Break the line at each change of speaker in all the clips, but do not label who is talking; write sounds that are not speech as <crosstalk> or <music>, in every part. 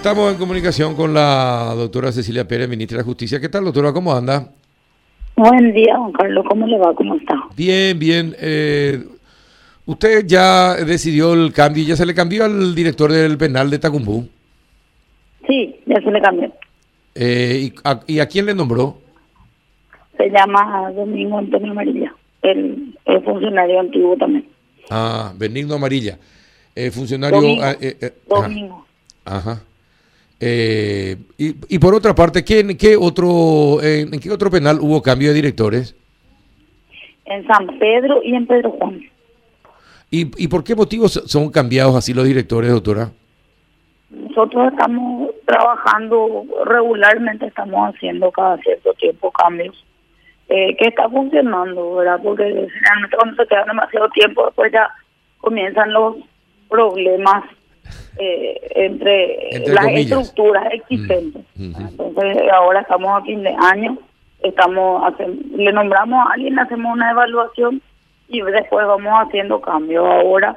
Estamos en comunicación con la doctora Cecilia Pérez, ministra de Justicia. ¿Qué tal, doctora? ¿Cómo anda?
Buen día, Juan Carlos. ¿Cómo le va? ¿Cómo está?
Bien, bien. Eh, usted ya decidió el cambio, ya se le cambió al director del penal de Tacumbú.
Sí, ya se le cambió.
Eh, y, a, ¿Y a quién le nombró?
Se llama Domingo Antonio Amarilla, el, el funcionario antiguo también.
Ah, Benigno Amarilla. Eh, funcionario...
Domingo.
ah, eh, eh.
Domingo.
Ajá. Eh, y, y por otra parte, ¿qué, en, qué otro, en, en qué otro penal hubo cambio de directores?
En San Pedro y en Pedro Juan.
¿Y, y por qué motivos son cambiados así los directores, doctora?
Nosotros estamos trabajando regularmente, estamos haciendo cada cierto tiempo cambios. Eh, que está funcionando, ¿verdad? Porque generalmente cuando se queda demasiado tiempo, después ya comienzan los problemas eh, entre,
Entre
las
comillas.
estructuras existentes.
Mm, ujú.
Entonces, ahora estamos a fin de año, estamos le nombramos a alguien, hacemos una evaluación y después vamos haciendo cambios. Ahora,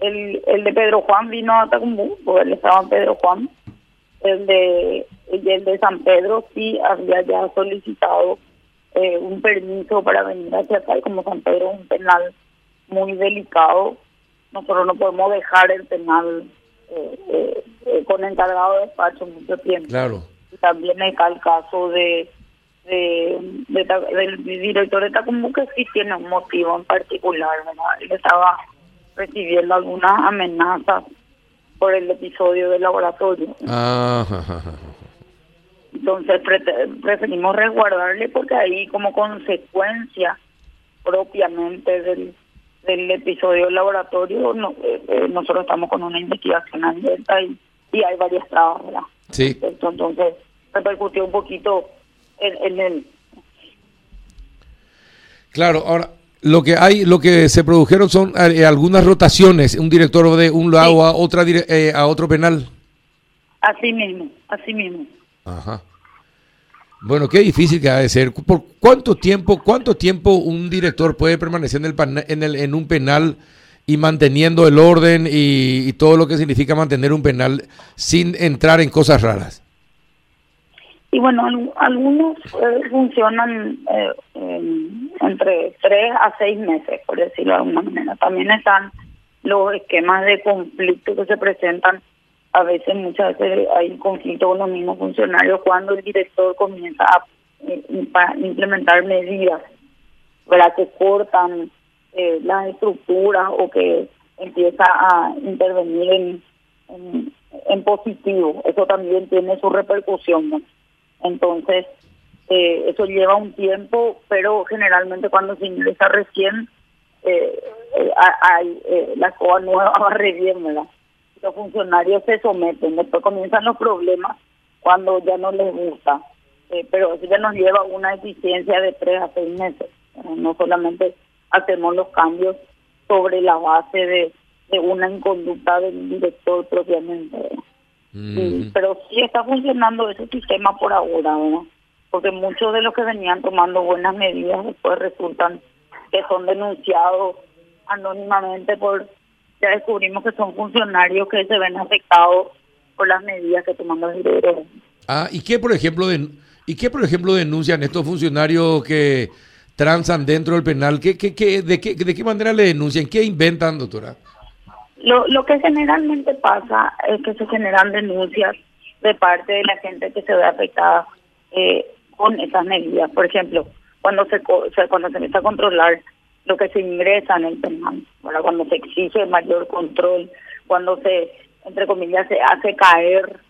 el, el de Pedro Juan vino a Tacumbú, porque él estaba en Pedro Juan. El de, el de- el de San Pedro sí había ya solicitado eh, un permiso para venir hacia acá, y como San Pedro es un penal muy delicado, nosotros no podemos dejar el penal eh, eh, con encargado de despacho mucho tiempo.
Claro.
También está el caso de, de, de Ta- del director de Tacumbú que sí tiene un motivo en particular, ¿verdad? Él estaba recibiendo algunas amenazas por el episodio del laboratorio.
Ah.
Entonces pre- preferimos resguardarle porque ahí como consecuencia propiamente del, del episodio del laboratorio no- eh, eh, nosotros estamos con una investigación abierta y, y hay varias trabas, ¿verdad?
Sí.
Esto, entonces repercutió un poquito en, en el
Claro, ahora lo que hay, lo que se produjeron son eh, algunas rotaciones, un director de un lado
Sí.
a otra eh, a otro penal.
así mismo, así mismo.
Ajá. Bueno, qué difícil que ha de ser. ¿Por cuánto tiempo, cuánto tiempo un director puede permanecer en el, en el en un penal y manteniendo el orden y, todo lo que significa mantener un penal sin entrar en cosas raras?
Y bueno, al- algunos eh, funcionan eh, en- entre tres a seis meses, por decirlo de alguna manera. También están los esquemas de conflicto que se presentan. A veces, muchas veces hay conflicto con los mismos funcionarios cuando el director comienza a eh, implementar medidas ¿verdad? que cortan eh, las estructuras o que empieza a intervenir en, en, positivo. Eso también tiene su repercusión. Entonces, eh, eso lleva un tiempo, pero generalmente cuando se ingresa recién, eh, eh, ha- hay, eh, la escoba nueva <laughs> barre bien, ¿verdad? Los funcionarios se someten, después comienzan los problemas cuando ya no les gusta, Eh, pero eso ya nos lleva una eficiencia de tres a seis meses. No solamente hacemos los cambios sobre la base de, de una inconducta del director propiamente. pero sí está funcionando ese sistema por ahora, ¿verdad? Porque muchos de los que venían tomando buenas medidas después resultan que son denunciados anónimamente por, ya descubrimos que son funcionarios que se ven afectados por las medidas que toman los directores.
Ah, ¿y qué por ejemplo de, y qué por ejemplo denuncian estos funcionarios que transan dentro del penal? ¿Qué, qué, de, qué, ¿De qué manera le denuncian? ¿Qué inventan, doctora?
Lo, lo que generalmente pasa es que se generan denuncias de parte de la gente que se ve afectada eh, con esas medidas. Por ejemplo, cuando se, cuando se empieza a controlar lo que se ingresa en el penal, cuando se exige mayor control, cuando se, entre comillas, se hace caer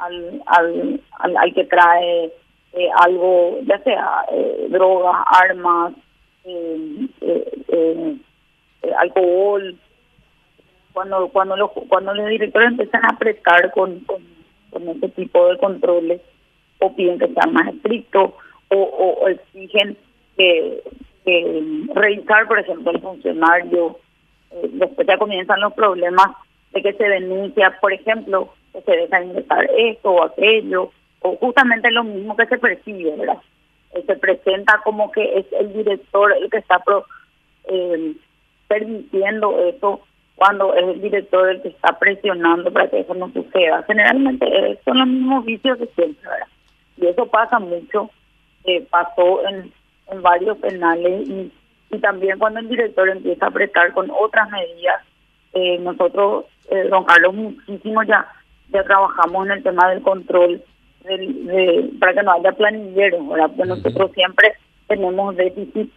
al, al, al que trae eh, algo, ya sea eh, droga, armas, eh, eh, alcohol, cuando cuando los cuando los directores empiezan a apretar con, con, ese tipo de controles o piden que sean más estrictos o, exigen que, que revisar por ejemplo el funcionario después ya comienzan los problemas de que se denuncia por ejemplo que se deja ingresar esto o aquello justamente lo mismo que se percibe verdad Eh, se presenta como que es el director el que está eh, permitiendo eso cuando es el director el que está presionando para que eso no suceda. Generalmente son los mismos vicios de siempre, ¿verdad? Y eso pasa mucho, eh, pasó en, varios penales y, también cuando el director empieza a apretar con otras medidas, eh, nosotros, eh, don Carlos, muchísimo ya trabajamos en el tema del control de, para que no haya planilleros, ¿verdad? Porque nosotros siempre tenemos déficit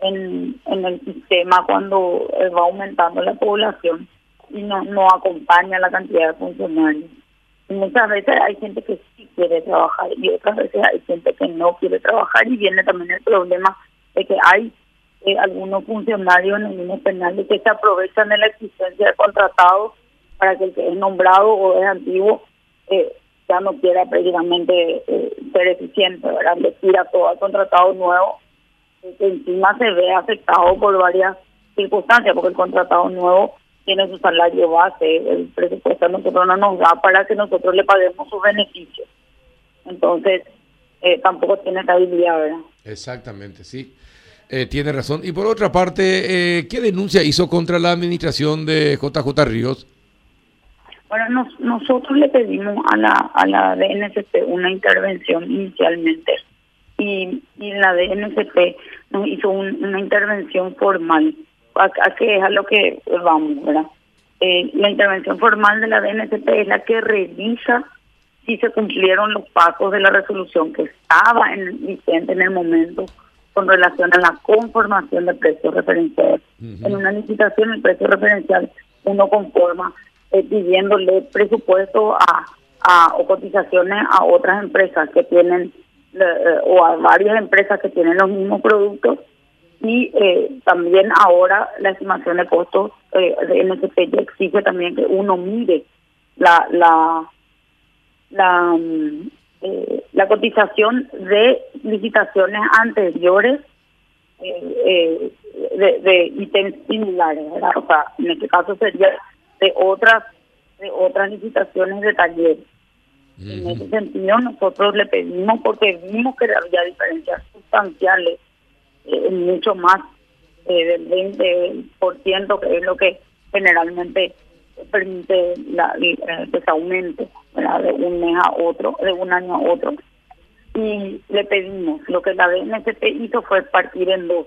en, en el sistema cuando eh, va aumentando la población y no, no acompaña la cantidad de funcionarios. Y muchas veces hay gente que sí quiere trabajar y otras veces hay gente que no quiere trabajar y viene también el problema de que hay eh, algunos funcionarios en el mismo penal de que se aprovechan de la existencia de contratados para que el que es nombrado o es antiguo eh, ya no quiera prácticamente eh, ser eficiente, ¿verdad? Le tira todo al contratado nuevo que encima se ve afectado por varias circunstancias, porque el contratado nuevo tiene su salario base, el presupuesto a nosotros no nos da para que nosotros le paguemos sus beneficios. Entonces, eh, tampoco tiene estabilidad, ¿verdad?
Exactamente, sí. Eh, tiene razón. Y por otra parte, eh, ¿qué denuncia hizo contra la administración de JJ Ríos?
Bueno, nosotros le pedimos a la, a la DNCP una intervención inicialmente y, y la DNCP nos hizo una intervención formal. ¿A, qué es a lo que vamos, verdad? Eh, la intervención formal de la DNCP es la que revisa si se cumplieron los pasos de la resolución que estaba en, vigente en el momento con relación a la conformación de precios referenciales. En una licitación el precio referencial uno conforma eh, pidiéndole presupuesto a, a, o cotizaciones a otras empresas que tienen eh, o a varias empresas que tienen los mismos productos. Y eh, también ahora la estimación de costos eh, de MSP ya exige también que uno mire la la la, mm, la cotización de licitaciones anteriores de, de ítems similares, O sea, en este caso sería de otras de otras licitaciones de talleres. En ese sentido, nosotros le pedimos porque vimos que había diferencias sustanciales, eh, mucho más eh, del 20%, que es lo que generalmente permite la, eh, que se aumente de un mes a otro, de un año a otro. Y le pedimos, lo que la BNSP hizo fue partir en dos.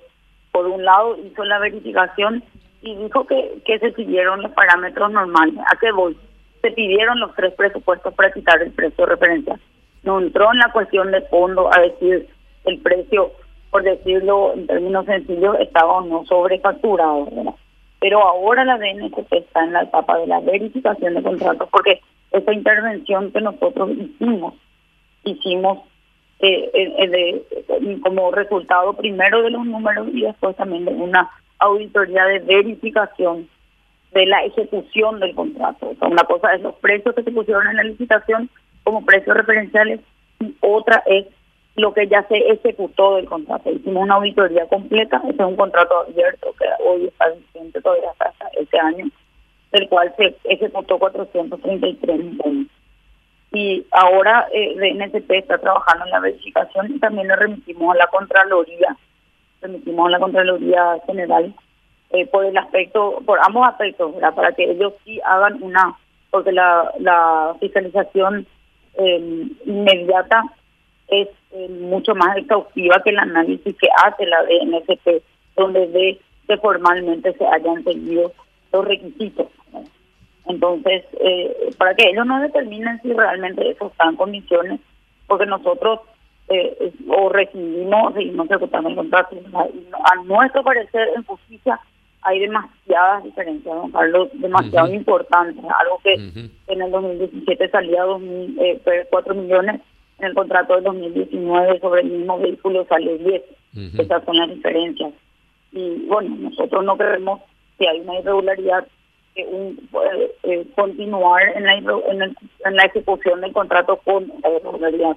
Por un lado, hizo la verificación y dijo que, que se siguieron los parámetros normales. ¿A qué voy? se pidieron los tres presupuestos para quitar el precio referencial. No entró en la cuestión de fondo a decir el precio, por decirlo en términos sencillos, estaba o no sobrefacturado. Pero ahora la DNCP está en la etapa de la verificación de contratos porque esa intervención que nosotros hicimos, hicimos eh, eh, de, como resultado primero de los números y después también de una auditoría de verificación de la ejecución del contrato. O sea, una cosa es los precios que se pusieron en la licitación como precios referenciales y otra es lo que ya se ejecutó del contrato. Hicimos una auditoría completa, este es un contrato abierto que hoy está vigente todavía hasta este año, del cual se ejecutó 433 millones. Y ahora eh, DNSP está trabajando en la verificación y también le remitimos a la Contraloría, remitimos a la Contraloría General eh, por el aspecto, por ambos aspectos, para que ellos sí hagan una, porque la, la fiscalización eh, inmediata es eh, mucho más exhaustiva que el análisis que hace la DNSP, donde ve que formalmente se hayan seguido los requisitos. Entonces, eh, para que ellos no determinen si realmente eso está en condiciones, porque nosotros eh, o recibimos, seguimos ejecutando el contrato. A nuestro parecer, en justicia, hay demasiadas diferencias, don Carlos, demasiado importantes. Algo que en el 2017 salía 2000, eh, 4 millones, en el contrato del 2019 sobre el mismo vehículo sale 10. Esas son las diferencias. Y bueno, nosotros no queremos que hay una irregularidad que un, eh, continuar en la, en, en la ejecución del contrato con irregularidad.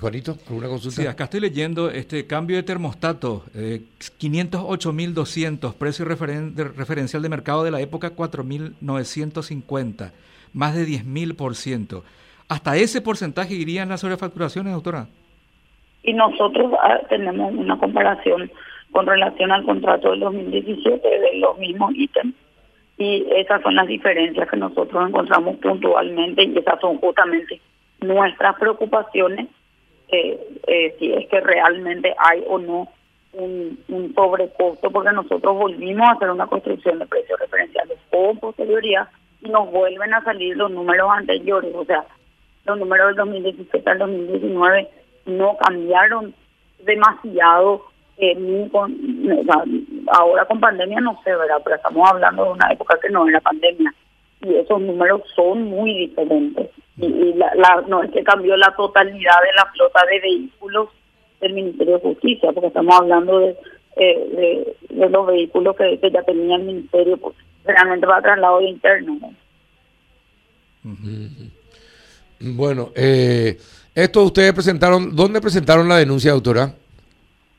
Juanito, ¿alguna consulta?
Sí, acá estoy leyendo este cambio de termostato, eh, 508.200, precio referencial de mercado de la época 4.950, más de 10.000%. ¿Hasta ese porcentaje irían las sobrefacturaciones, doctora?
Y nosotros ah, tenemos una comparación con relación al contrato del 2017 de los mismos ítems y esas son las diferencias que nosotros encontramos puntualmente y esas son justamente nuestras preocupaciones, eh, eh, si es que realmente hay o no un, un sobrecosto, porque nosotros volvimos a hacer una construcción de precios referenciales con posterioridad y nos vuelven a salir los números anteriores, o sea, los números del 2017 al 2019 no cambiaron demasiado eh, ahora con pandemia no sé, ¿verdad? Pero estamos hablando de una época que no era pandemia y esos números son muy diferentes. Y, la, no es que cambió la totalidad de la flota de vehículos del Ministerio de Justicia, porque estamos hablando de, eh, de, los vehículos que, ya tenía el Ministerio, pues realmente va a traslado interno.
Bueno, eh, esto ustedes presentaron, ¿dónde presentaron la denuncia, doctora?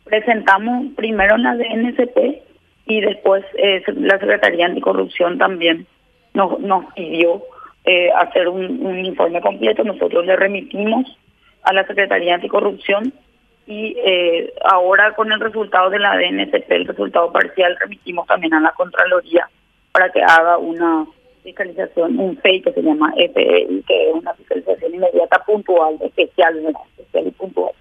presentamos primero en la DNCP y después eh, la Secretaría Anticorrupción también nos, nos pidió eh, hacer un, informe completo. Nosotros le remitimos a la Secretaría Anticorrupción y eh, ahora con el resultado de la DNCP, el resultado parcial, remitimos también a la Contraloría para que haga una fiscalización, un FEI que se llama FEI, que es una fiscalización inmediata puntual, especial, especial y puntual.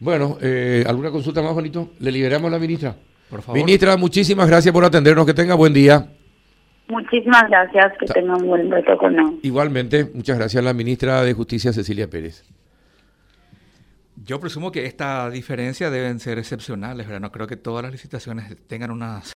Bueno, eh, ¿alguna consulta más, bonito? Le liberamos a la ministra. Por favor. Ministra, muchísimas gracias por atendernos. Que tenga buen día.
Muchísimas gracias. Que tenga un buen reto con nosotros.
Igualmente, muchas gracias a la ministra de Justicia, Cecilia Pérez.
Yo presumo que esta diferencia deben ser excepcionales, ¿verdad? No creo que todas las licitaciones tengan una